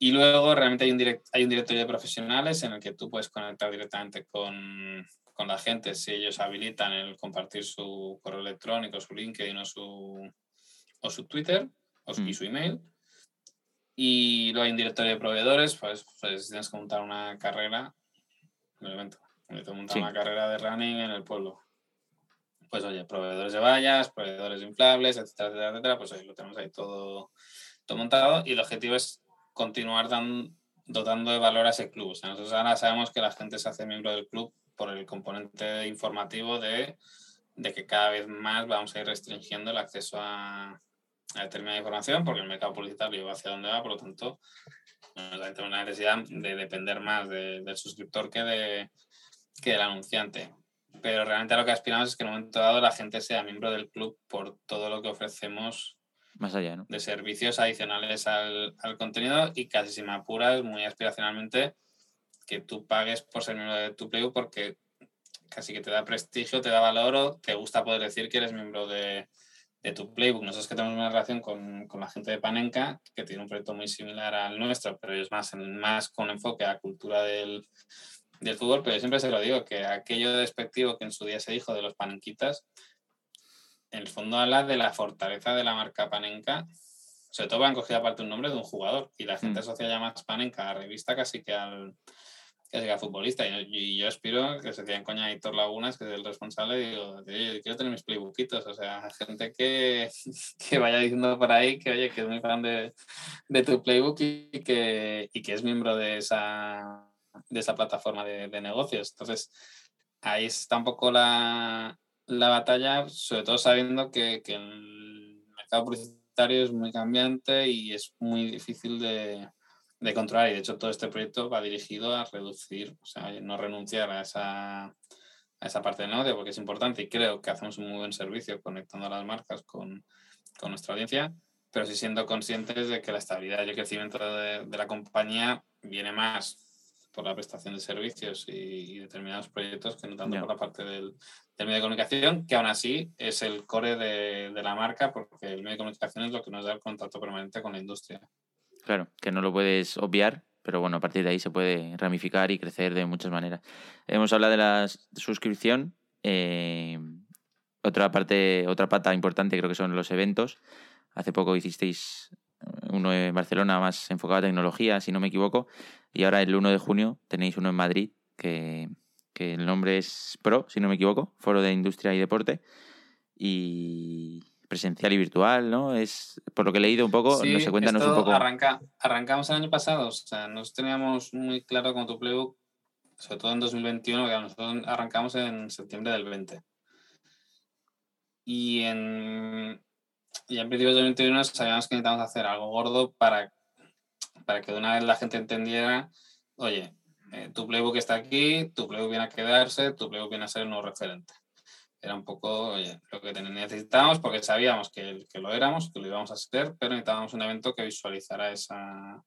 Y luego realmente hay un, hay un directorio de profesionales en el que tú puedes conectar directamente con, con la gente si ellos habilitan el compartir su correo electrónico, su LinkedIn o su, o su Twitter o su, y mm. su email. Y luego hay un directorio de proveedores, pues, pues tienes que montar una carrera, un evento, montar una carrera de running en el pueblo. Pues oye, proveedores de vallas, proveedores inflables, etcétera, etcétera, etcétera, pues ahí lo tenemos ahí todo todo montado y el objetivo es continuar dotando de valor a ese club. O sea, nosotros ahora sabemos que la gente se hace miembro del club por el componente informativo de, de que cada vez más vamos a ir restringiendo el acceso a, a determinada información porque el mercado publicitario va hacia donde va, por lo tanto, tenemos una necesidad de depender más del suscriptor que, de, que del anunciante. Pero realmente lo que aspiramos es que en un momento dado la gente sea miembro del club por todo lo que ofrecemos más allá, ¿no? de servicios adicionales al, al contenido y casi si me apuras, muy aspiracionalmente, que tú pagues por ser miembro de tu Playbook porque casi que te da prestigio, te da valor o te gusta poder decir que eres miembro de, de tu Playbook. Nosotros que tenemos una relación con, con, la gente de Panenka, que tiene un proyecto muy similar al nuestro, pero es más, más con enfoque a cultura del, del fútbol, pero yo siempre se lo digo, que aquello despectivo que en su día se dijo de los panenquitas, en el fondo habla de la fortaleza de la marca Panenka, sobre todo van cogido aparte un nombre de un jugador, y la gente mm. asocia ya más Panenka a la revista casi que al, que sea futbolista. Y, yo aspiro que se en coña Héctor Lagunas, que es el responsable, y digo, quiero tener mis playbookitos. O sea, gente que, que, vaya diciendo por ahí que, oye, que es muy fan de, de tu playbook y que, y que es miembro de esa, de esa plataforma de, de negocios. Entonces, ahí está un poco la, la batalla, sobre todo sabiendo que, que el mercado publicitario es muy cambiante y es muy difícil de de controlar y de hecho todo este proyecto va dirigido a reducir, o sea, no renunciar a esa, a esa parte del negocio porque es importante y creo que hacemos un muy buen servicio conectando a las marcas con, con nuestra audiencia, pero sí siendo conscientes de que la estabilidad y el crecimiento de, de la compañía viene más por la prestación de servicios y, determinados proyectos que no tanto por la parte del, del, medio de comunicación, que aún así es el core de, de la marca porque el medio de comunicación es lo que nos da el contacto permanente con la industria. Claro, que no lo puedes obviar, pero bueno, a partir de ahí se puede ramificar y crecer de muchas maneras. Hemos hablado de la suscripción. Eh, otra parte, otra pata importante creo que son los eventos. Hace poco hicisteis uno en Barcelona más enfocado a tecnología, si no me equivoco, y ahora el 1 de junio tenéis uno en Madrid, que, que el nombre es PRO, si no me equivoco, Foro de Industria y Deporte. Y, presencial y virtual, ¿no? Es por lo que he leído un poco, no sé, cuéntanos un poco. Arranca, arrancamos el año pasado, o sea, nos teníamos muy claro con tu playbook, sobre todo en 2021, que nosotros arrancamos en septiembre del 20. Y en, y en principio de 2021 sabíamos que necesitábamos hacer algo gordo para, para que de una vez la gente entendiera, oye, eh, tu playbook está aquí, tu playbook viene a quedarse, tu playbook viene a ser un nuevo referente era un poco oye, lo que necesitábamos porque sabíamos que, que, lo éramos, que lo íbamos a hacer, pero necesitábamos un evento que visualizara esa,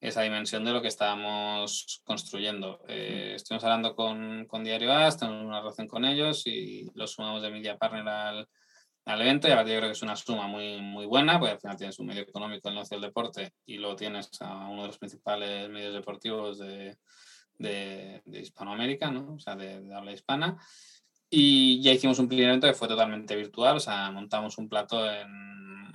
esa dimensión de lo que estábamos construyendo. Eh, estuvimos hablando con, con Diario A, tenemos una relación con ellos y los sumamos de Media Partner al, al evento y a partir yo creo que es una suma muy, muy buena, porque al final tienes un medio económico el negocio del deporte y lo tienes a uno de los principales medios deportivos de, de, de Hispanoamérica, ¿no? o sea, de, de habla hispana. Y ya hicimos un primer evento que fue totalmente virtual, o sea, montamos un plato en,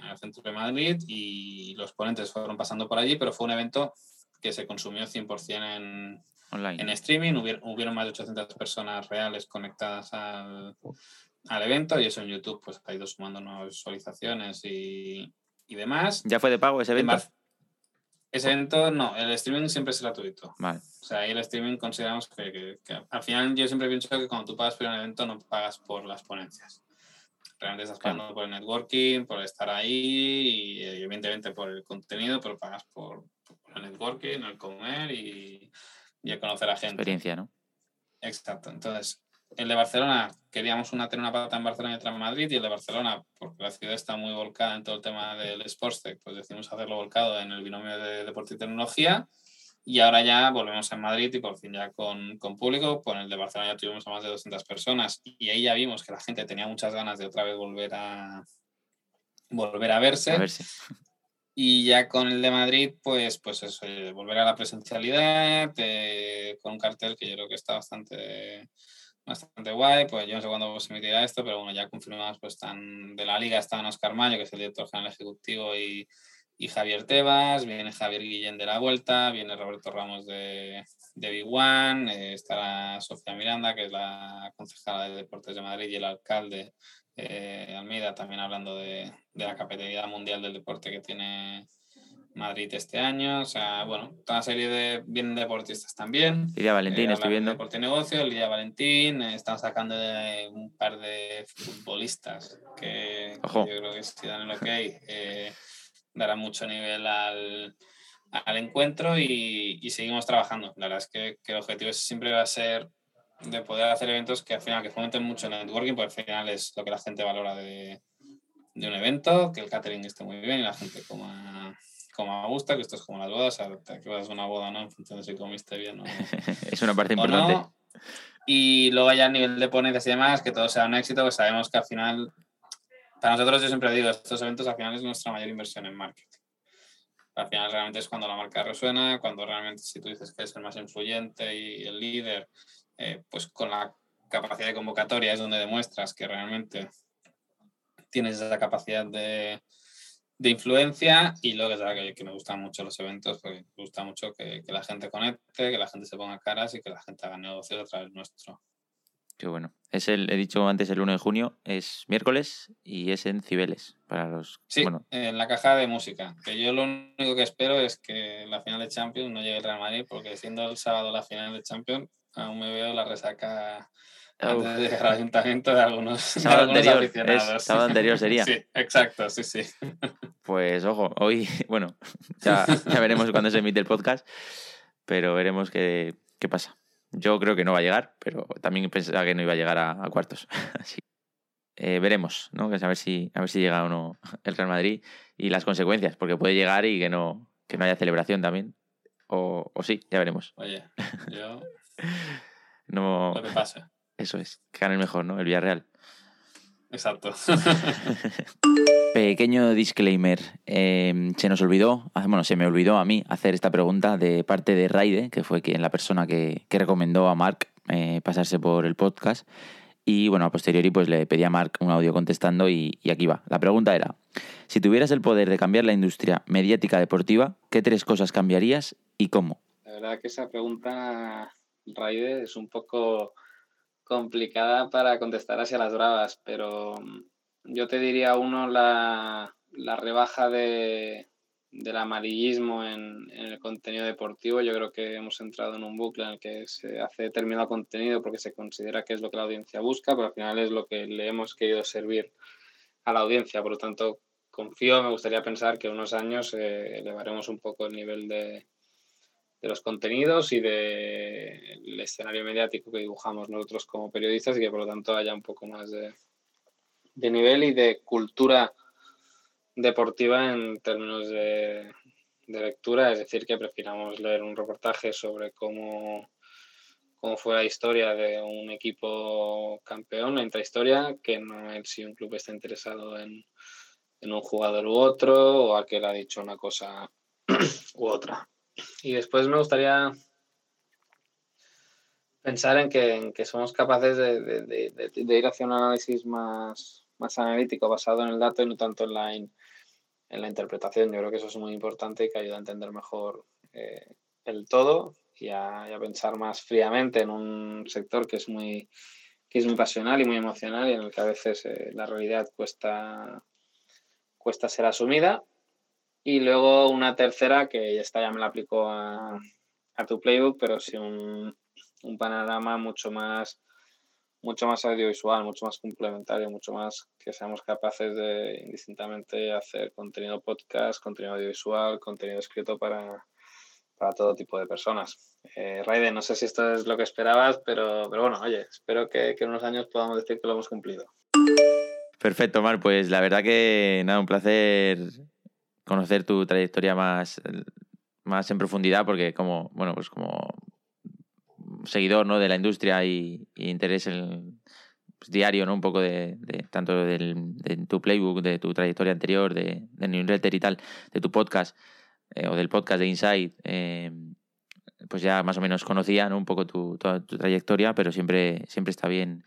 el centro de Madrid y los ponentes fueron pasando por allí, pero fue un evento que se consumió 100% en, Online. en streaming, hubieron, más de 800 personas reales conectadas al, al, evento y eso en YouTube pues ha ido sumando nuevas visualizaciones y, y demás. ¿Ya fue de pago ese evento? Ese evento no, el streaming siempre es gratuito. Vale. O sea, ahí el streaming consideramos que, que, al final yo siempre pienso que cuando tú pagas por un evento no pagas por las ponencias. Realmente estás pagando por el networking, por estar ahí y evidentemente por el contenido, pero pagas por, por el networking, el comer y, y el conocer a gente. Experiencia, ¿no? Exacto. Entonces, el de Barcelona, queríamos una, tener una pata en Barcelona y otra en Madrid, y el de Barcelona, porque la ciudad está muy volcada en todo el tema del Sportstech, pues decidimos hacerlo volcado en el binomio de deporte y tecnología. Y ahora ya volvemos en Madrid y por fin ya con, con público. Con el de Barcelona ya tuvimos a más de 200 personas y ahí ya vimos que la gente tenía muchas ganas de otra vez volver a, volver a verse. Y ya con el de Madrid, pues, pues eso, eh, volver a la presencialidad, eh, con un cartel que yo creo que está bastante bastante guay, pues yo no sé cuándo se emitirá esto, pero bueno, ya confirmados, pues están de la liga, están Oscar Mayo, que es el director general ejecutivo, y, y Javier Tebas, viene Javier Guillén de la Vuelta, viene Roberto Ramos de, de Big One, eh, estará Sofía Miranda, que es la concejala de Deportes de Madrid, y el alcalde eh, Almeida, también hablando de, de la capitalidad mundial del deporte que tiene Madrid este año, o sea, bueno, toda una serie de bien deportistas también. Lidia Valentín, Eh, estoy viendo. Deporte y negocio, Lidia Valentín, eh, están sacando de un par de futbolistas que Ojo. yo creo que si dan el ok, eh, dará mucho nivel al, al encuentro y, y seguimos trabajando. La verdad es que, que el objetivo siempre va a ser de poder hacer eventos que al final que fomenten mucho el networking, porque al final es lo que la gente valora de, de un evento, que el catering esté muy bien y la gente coma, coma a gusto, que esto es como las bodas, o sea, que vas a una boda, ¿no? En función de si comiste bien o no. es una parte importante. no. Y luego ya a nivel de ponencias y demás, que todo sea un éxito, pues sabemos que al final, para nosotros yo siempre digo, estos eventos al final es nuestra mayor inversión en marketing. Al final realmente es cuando la marca resuena, cuando realmente si tú dices que es el más influyente y el líder, eh, pues con la capacidad de convocatoria es donde demuestras que realmente tienes esa capacidad de, de influencia y luego es verdad que, que me gustan mucho los eventos, porque me gusta mucho que, que la gente conecte, que la gente se ponga caras y que la gente haga negocios a través nuestro. Qué bueno. Es el, he dicho antes, el 1 de junio, es miércoles y es en Cibeles. Para los. Sí, Bueno, en la caja de música, que yo lo único que espero es que la final de Champions no llegue el Real Madrid, porque siendo el sábado la final de Champions, aún me veo la resaca. Antes de ayuntamiento de algunos, de Sábado algunos anterior, es sábado anterior sería. Sí, exacto, sí, sí. Pues ojo, hoy, bueno, ya, ya veremos cuando se emite el podcast, pero veremos qué, qué pasa. Yo creo que no va a llegar, pero también pensaba que no iba a llegar a, a cuartos. Así. Eh, veremos, ¿no? Que a ver si, a ver si llega o no el Real Madrid y las consecuencias, porque puede llegar y que no, que no haya celebración también. O, o sí, ya veremos. Oye, yo No, lo que pase. Eso es, que gane el mejor, ¿no? El Villarreal. Exacto. Pequeño disclaimer. eh, se nos olvidó, ah, bueno, se me olvidó a mí hacer esta pregunta de parte de Raide, que fue quien la persona que, que recomendó a Mark eh, pasarse por el podcast. Y bueno, a posteriori pues le pedí a Mark un audio contestando y, y aquí va. La pregunta era, si tuvieras el poder de cambiar la industria mediática deportiva, ¿qué tres cosas cambiarías y cómo? La verdad que esa pregunta, Raide, es un poco complicada para contestar hacia las bravas, pero mm, yo te diría uno la, la rebaja de, del amarillismo en, en el contenido deportivo. Yo creo que hemos entrado en un bucle en el que se hace determinado contenido porque se considera que es lo que la audiencia busca, pero al final es lo que le hemos querido servir a la audiencia. Por lo tanto, confío, me gustaría pensar que unos años eh, elevaremos un poco el nivel de, de los contenidos y del escenario mediático que dibujamos nosotros como periodistas y que por lo tanto haya un poco más de, de nivel y de cultura deportiva en términos de, de, lectura, es decir, que prefiramos leer un reportaje sobre cómo, cómo fue la historia de un equipo campeón, la intrahistoria, que no es si un club está interesado en, en un jugador u otro o a que le ha dicho una cosa u otra. Y después me gustaría pensar en que, que somos capaces de, de, ir hacia un análisis más, más analítico, basado en el dato y no tanto en la, en la interpretación. Yo creo que eso es muy importante y que ayuda a entender mejor eh, el todo y a, y a, pensar más fríamente en un sector que es muy que es muy pasional y muy emocional y en el que a veces eh, la realidad cuesta cuesta ser asumida y luego una tercera que esta ya me la aplicó a, a tu playbook pero sí un, un panorama mucho más mucho más audiovisual, mucho más complementario, mucho más que seamos capaces de indistintamente hacer contenido podcast, contenido audiovisual, contenido escrito para, para todo tipo de personas. Eh, Raiden, no sé si esto es lo que esperabas, pero, pero bueno, oye, espero que, que en unos años podamos decir que lo hemos cumplido. Perfecto, Mar, pues la verdad que nada, un placer conocer tu trayectoria más, más en profundidad, porque como, bueno, pues como seguidor ¿no? de la industria y, interés en, pues, diario, ¿no? Un poco de, de tanto del, de tu playbook, de tu trayectoria anterior, de, de newsletter y tal, de tu podcast eh, o del podcast de Insight, eh, pues ya más o menos conocía ¿no? un poco tu, toda tu trayectoria, pero siempre, siempre está bien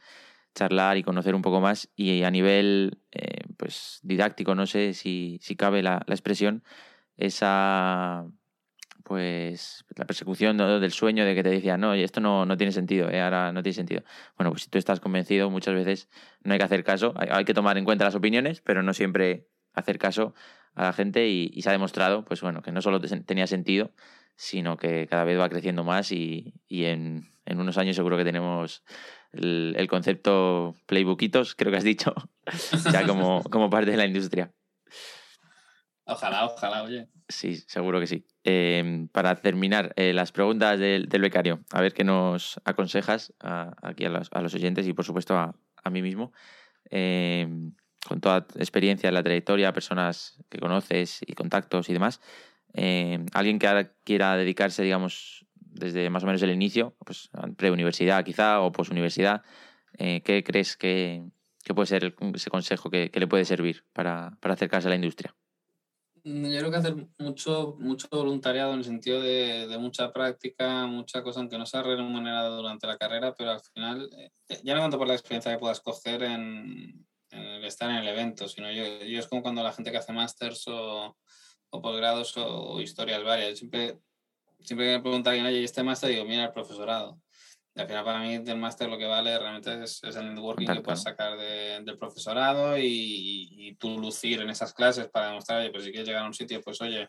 charlar y conocer un poco más y a nivel eh, pues didáctico, no sé si, si cabe la, la expresión, esa pues la persecución del sueño de que te decían, no, esto no, no tiene sentido, ¿eh? ahora no tiene sentido. Bueno, pues si tú estás convencido, muchas veces no hay que hacer caso, hay, que tomar en cuenta las opiniones, pero no siempre hacer caso a la gente y, se ha demostrado, pues bueno, que no solo tenía sentido, sino que cada vez va creciendo más y, en, unos años seguro que tenemos el, concepto playbookitos, creo que has dicho, ya como, como parte de la industria. Ojalá, ojalá, oye. Sí, seguro que sí. Em, para terminar, eh, las preguntas del, becario, a ver qué nos aconsejas aquí a los, oyentes y por supuesto a, mí mismo. Em, con toda experiencia en la trayectoria, personas que conoces y contactos y demás. Em, alguien que ahora quiera dedicarse, digamos, desde más o menos el inicio, pues preuniversidad quizá o posuniversidad, eh, ¿qué crees que, puede ser ese consejo que, le puede servir para acercarse a la industria? Mm, yo creo que hacer mucho, mucho voluntariado en el sentido de, de mucha práctica, mucha cosa, aunque no sea remunerada durante la carrera, pero al final, eh, ya no tanto por la experiencia que puedas coger en, en estar en el evento, sino yo, yo, es como cuando la gente que hace másters o, o posgrados o, historias varias, siempre, siempre que me pregunta alguien, oye, ¿y este máster? Digo, mira el profesorado y al final para mí del máster lo que vale realmente es, es el networking que puedes sacar del profesorado y, y, tú lucir en esas clases para demostrar, oye, pues si quieres llegar a un sitio, pues oye,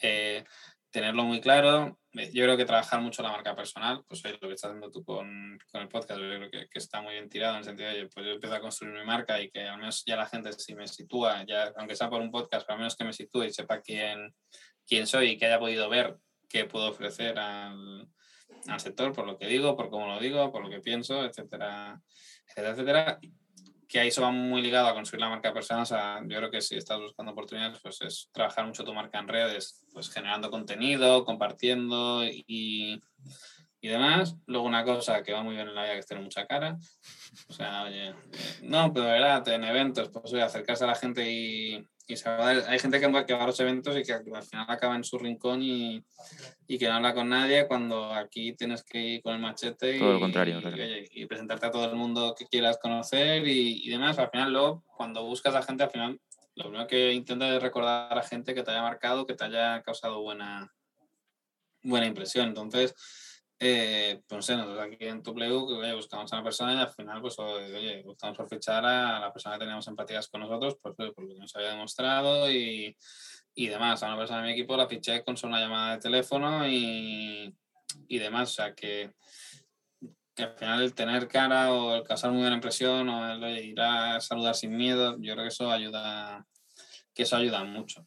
eh, tenerlo muy claro. Eh, yo creo que trabajar mucho la marca personal, pues oye, lo que estás haciendo tú con, con el podcast, yo creo que, que, está muy bien tirado en el sentido de, oye, pues yo empiezo a construir mi marca y que al menos ya la gente si me sitúa, ya aunque sea por un podcast, pero al menos que me sitúe y sepa quién, quién soy y que haya podido ver qué puedo ofrecer al al sector por lo que digo, por cómo lo digo, por lo que pienso, etcétera, etcétera, etcétera. Que ahí eso va muy ligado a construir la marca personal. O sea, yo creo que si estás buscando oportunidades, pues es trabajar mucho tu marca en redes, pues generando contenido, compartiendo y, y demás. Luego una cosa que va muy bien en la vida que es tener mucha cara. O sea, oye, no, pero de verdad, en eventos, pues oye, acercarse a la gente y, hay gente que va, a los eventos y que al final acaba en su rincón y, y, que no habla con nadie cuando aquí tienes que ir con el machete todo y, lo contrario, y, presentarte a todo el mundo que quieras conocer y, demás. Al final, luego, cuando buscas a gente, al final, lo primero que intentas es recordar a gente que te haya marcado, que te haya causado buena, buena impresión. Entonces, eh, pues no sé, nosotros aquí en tu playbook buscamos a una persona y al final, pues oye, buscamos por fichar a la persona que teníamos empatías con nosotros, pues, por lo que nos había demostrado y, y demás. A una persona de mi equipo la fiché con solo una llamada de teléfono y, y demás. O sea que, que, al final el tener cara o el causar muy buena impresión o el ir a saludar sin miedo, yo creo que eso ayuda, que eso ayuda mucho.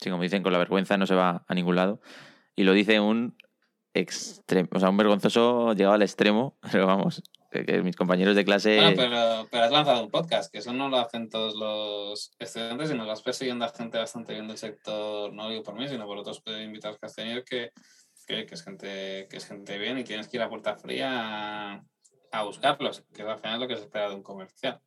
Sí, como dicen, con la vergüenza no se va a ningún lado. Y lo dice un extremo, o sea, un vergonzoso llegado al extremo, pero vamos, que, mis compañeros de clase... Bueno, pero, pero, has lanzado un podcast, que eso no lo hacen todos los estudiantes, sino vas persiguiendo a gente bastante bien del sector, no digo por mí, sino por otros invitados que has tenido, que, que, que, es, gente, que es gente bien y tienes que ir a puerta fría a, a buscarlos, que al final es lo que se espera de un comercial.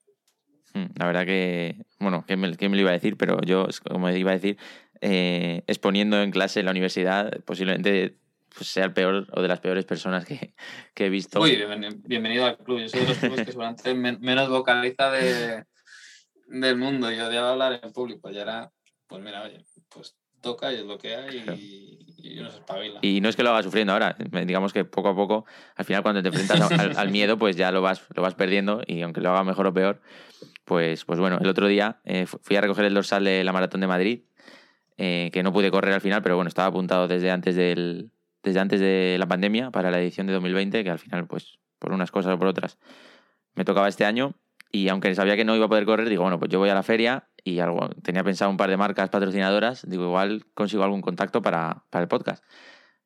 Hmm, la verdad que, bueno, ¿quién me, me, lo iba a decir? Pero yo, como iba a decir, eh, exponiendo en clase en la universidad, posiblemente pues sea el peor o de las peores personas que, que he visto. Uy, bienvenido al club. Yo soy de los clubes que seguramente menos vocaliza de, del mundo. Yo odiaba hablar en público. Ya era, pues mira, oye, pues toca y es lo que hay y, uno se espabila. Y no es que lo haga sufriendo ahora, digamos que poco a poco, al final cuando te enfrentas al, miedo, pues ya lo vas, lo vas perdiendo y aunque lo haga mejor o peor, pues, pues bueno, el otro día eh, fui a recoger el dorsal de la Maratón de Madrid, eh, que no pude correr al final, pero bueno, estaba apuntado desde antes del, desde antes de la pandemia para la edición de 2020, que al final, pues, por unas cosas o por otras, me tocaba este año. Y aunque sabía que no iba a poder correr, digo, bueno, pues yo voy a la feria y algo, tenía pensado un par de marcas patrocinadoras, digo, igual consigo algún contacto para, para el podcast.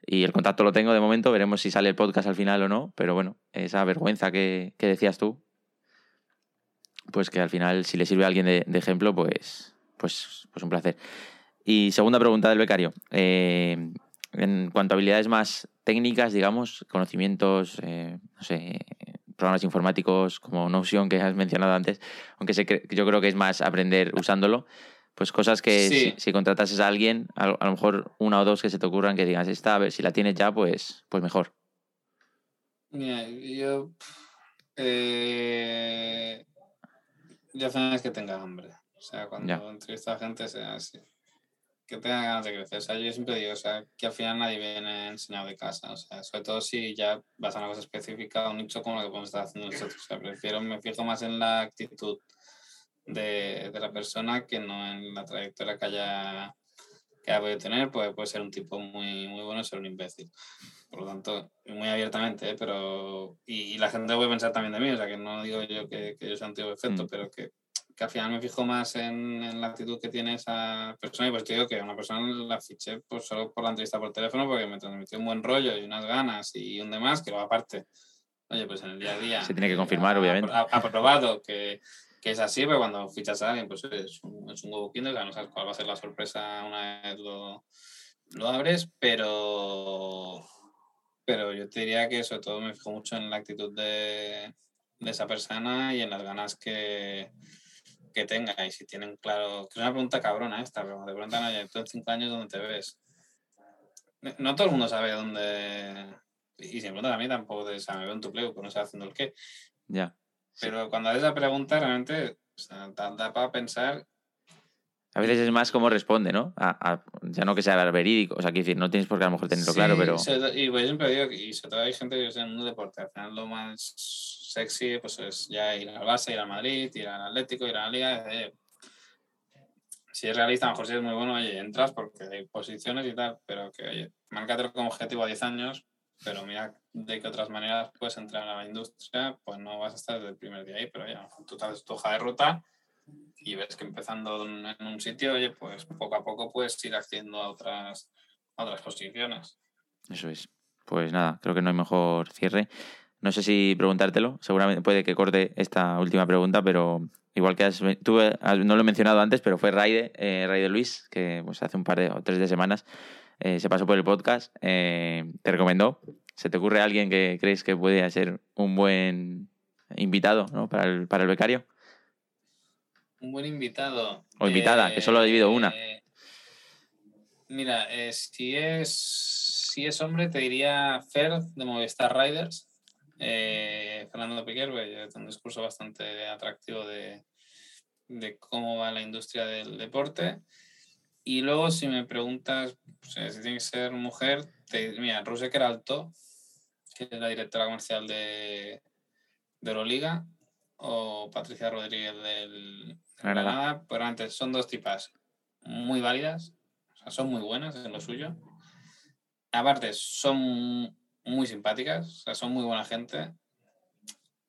Y el contacto lo tengo de momento, veremos si sale el podcast al final o no, pero bueno, esa vergüenza que, decías tú, pues que al final, si le sirve a alguien de, de ejemplo, pues, pues, pues un placer. Y segunda pregunta del becario. Eh, en cuanto a habilidades más técnicas, digamos, conocimientos, eh, no sé, programas informáticos como Notion que has mencionado antes, aunque yo creo que es más aprender usándolo, pues cosas que si, contratases a alguien, a, lo mejor una o dos que se te ocurran que digas, esta, a ver, si la tienes ya, pues, pues mejor. Mira, yo... Eh, yo es que tenga hambre. O sea, cuando entrevista a gente sea así que tenga ganas de crecer. O sea, yo siempre digo, o sea, que al final nadie viene enseñado de casa. O sea, sobre todo si ya vas a una cosa específica, un nicho como lo que podemos estar haciendo nosotros. O sea, prefiero, me fijo más en la actitud de, la persona que no en la trayectoria que haya, que haya podido tener, pues puede ser un tipo muy, muy bueno ser un imbécil. Por lo tanto, muy abiertamente, ¿eh? pero. Y, la gente puede pensar también de mí, o sea, que no digo yo que, que yo sea un tipo perfecto, mm. pero que, que, al final me fijo más en, en, la actitud que tiene esa persona. Y pues te digo que una persona la fiché pues, solo por la entrevista por teléfono porque me transmitió un buen rollo y unas ganas y un demás, que luego aparte, oye, pues en el día a día. Se tiene que confirmar, obviamente. Ha, probado que, que, es así, pero cuando fichas a alguien, pues es un, es un huevo kinder, no sabes cuál va a ser la sorpresa una vez lo, lo abres, pero pero yo te diría que sobre todo me fijo mucho en la actitud de, esa persona y en las ganas que, que, tenga. Y si tienen claro, que es una pregunta cabrona esta, pero te preguntan, oye, tú en cinco años, ¿dónde te ves? No todo el mundo sabe dónde. Y si me preguntan a mí tampoco, de, o me veo en tu pleo, pero no sé haciendo el qué. Ya. Pero cuando haces la pregunta, realmente o da para pensar a veces es más cómo responde, ¿no? A, ya no que sea verídico. O sea, quiero decir, no tienes por qué a lo mejor tenerlo claro, pero. Y pues siempre digo, y sobre todo hay gente que es en un deporte. Al final lo más sexy pues es ya ir al base, ir al Madrid, ir al Atlético, ir a la Liga. si es realista, a lo mejor si es muy bueno, oye, entras porque hay posiciones y tal, pero que, oye, márcatelo como objetivo a 10 años, pero mira de qué otras maneras puedes entrar a la industria, pues no vas a estar desde el primer día ahí, pero ya, tú te haces tu hoja de ruta y ves que empezando en un sitio, oye, pues poco a poco puedes ir haciendo a otras, otras posiciones. Eso es. Pues nada, creo que no hay mejor cierre. No sé si preguntártelo, seguramente puede que corte esta última pregunta, pero igual que has, tú no lo he mencionado antes, pero fue Raide, eh, Raide Luis, que pues hace un par de o tres de semanas eh, se pasó por el podcast, eh, te recomendó. ¿Se te ocurre alguien que crees que puede ser un buen invitado ¿no? para, el, para el becario? Un buen invitado. O invitada, que solo he debido una. Eh, mira, eh, si, es, si es hombre, te diría Fer de Movistar Riders. Eh, Fernando Piquer, pues, un discurso bastante atractivo de, de, cómo va la industria del deporte. Y luego, si me preguntas pues, si tiene que ser mujer, te, mira, Ruseker Alto, que es la directora comercial de, de Euroliga, o Patricia Rodríguez del, Granada, pero antes son dos tipas muy válidas, o sea, son muy buenas en lo suyo. Aparte, son muy simpáticas, o sea, son muy buena gente.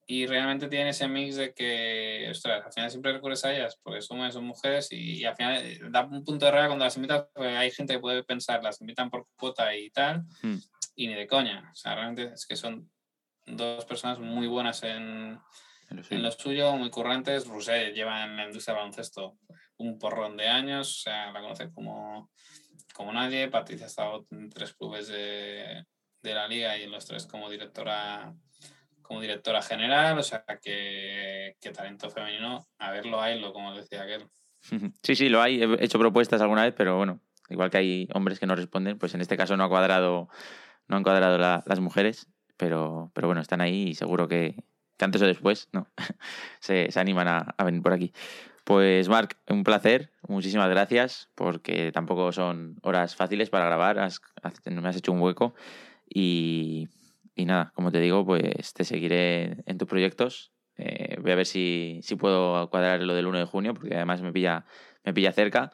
Y realmente tienen ese mix de que, ostras, al final siempre recurres a ellas porque son, son mujeres y, al final eh, da un punto de raya cuando las invitas, porque hay gente que puede pensar, las invitan por cuota y tal, hmm. y ni de coña. O sea, realmente es que son dos personas muy buenas en, en lo suyo, muy currantes. Rousset lleva en la industria del baloncesto un porrón de años, o sea, la conoce como, como nadie. Patricia ha estado en tres clubes de, de la liga y los tres como directora como directora general, o sea que, que talento femenino, a verlo lo como decía aquel. Sí, sí, lo hay. He hecho propuestas alguna vez, pero bueno, igual que hay hombres que no responden, pues en este caso no ha cuadrado, no han cuadrado las mujeres, pero, pero bueno, están ahí y seguro que, antes o después, ¿no? se, animan a, venir por aquí. Pues Marc, un placer, muchísimas gracias, porque tampoco son horas fáciles para grabar, me has hecho un hueco y, nada, como te digo, pues te seguiré en tus proyectos. Eh, voy a ver si, si, puedo cuadrar lo del 1 de junio, porque además me pilla, me pilla cerca.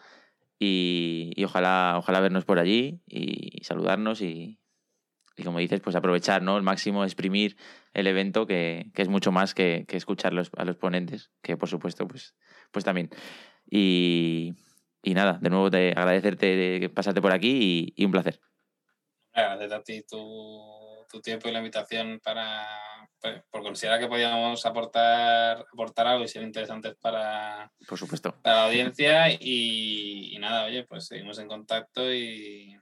Y, y ojalá, ojalá vernos por allí y saludarnos y, y como dices, pues aprovechar, ¿no? El máximo, exprimir el evento, que, que es mucho más que, que escuchar los, a los ponentes, que por supuesto, pues, pues también. Y, y nada, de nuevo te agradecerte de pasarte por aquí y, un placer. Agradecerte a ti tu, tu, tiempo y la invitación para, pues, por considerar que podíamos aportar, aportar algo y ser interesantes para, por supuesto. para la audiencia. Y, y nada, oye, pues seguimos en contacto y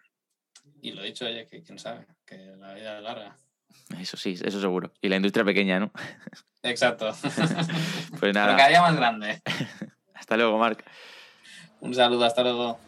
y lo dicho, oye, que quién sabe, que la vida es larga. Eso sí, eso seguro. Y la industria pequeña, ¿no? Exacto. pues nada. Pero cada día más grande. hasta luego, Marc. Un saludo, hasta luego.